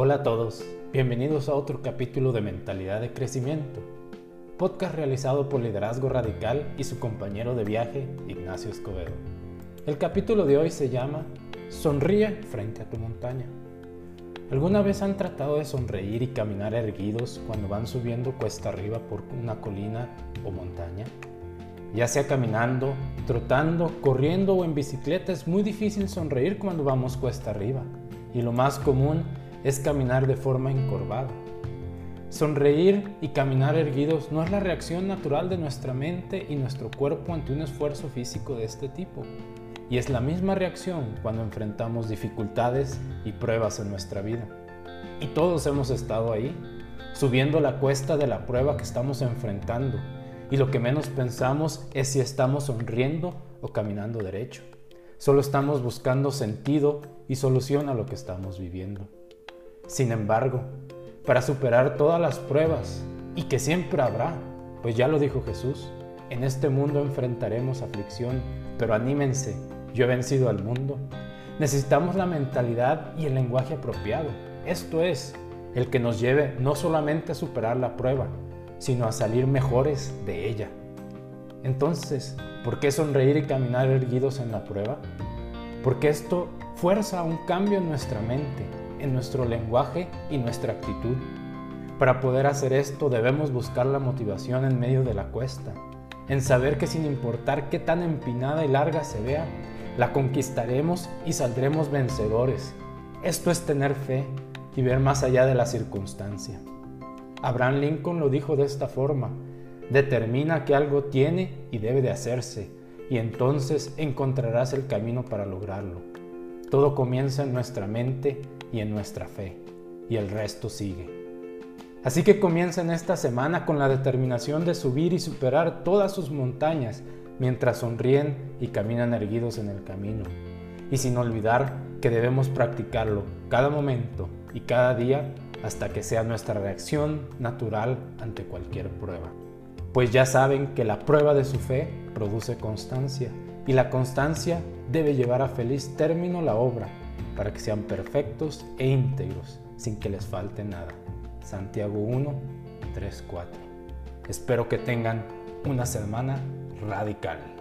Hola a todos, bienvenidos a otro capítulo de Mentalidad de Crecimiento, podcast realizado por Liderazgo Radical y su compañero de viaje, Ignacio Escobedo. El capítulo de hoy se llama Sonríe frente a tu montaña. ¿Alguna vez han tratado de sonreír y caminar erguidos cuando van subiendo cuesta arriba por una colina o montaña? Ya sea caminando, trotando, corriendo o en bicicleta, es muy difícil sonreír cuando vamos cuesta arriba. Y lo más común es caminar de forma encorvada. Sonreír y caminar erguidos no es la reacción natural de nuestra mente y nuestro cuerpo ante un esfuerzo físico de este tipo. Y es la misma reacción cuando enfrentamos dificultades y pruebas en nuestra vida. Y todos hemos estado ahí, subiendo la cuesta de la prueba que estamos enfrentando. Y lo que menos pensamos es si estamos sonriendo o caminando derecho. Solo estamos buscando sentido y solución a lo que estamos viviendo. Sin embargo, para superar todas las pruebas, y que siempre habrá, pues ya lo dijo Jesús, en este mundo enfrentaremos aflicción, pero anímense, yo he vencido al mundo. Necesitamos la mentalidad y el lenguaje apropiado. Esto es, el que nos lleve no solamente a superar la prueba, sino a salir mejores de ella. Entonces, ¿por qué sonreír y caminar erguidos en la prueba? Porque esto fuerza un cambio en nuestra mente, en nuestro lenguaje y nuestra actitud. Para poder hacer esto debemos buscar la motivación en medio de la cuesta, en saber que sin importar qué tan empinada y larga se vea, la conquistaremos y saldremos vencedores. Esto es tener fe y ver más allá de la circunstancia. Abraham Lincoln lo dijo de esta forma, determina que algo tiene y debe de hacerse, y entonces encontrarás el camino para lograrlo. Todo comienza en nuestra mente y en nuestra fe, y el resto sigue. Así que comiencen esta semana con la determinación de subir y superar todas sus montañas mientras sonríen y caminan erguidos en el camino. Y sin olvidar que debemos practicarlo cada momento y cada día hasta que sea nuestra reacción natural ante cualquier prueba. Pues ya saben que la prueba de su fe produce constancia y la constancia debe llevar a feliz término la obra para que sean perfectos e íntegros, sin que les falte nada. Santiago 1, 3, 4. Espero que tengan una semana radical.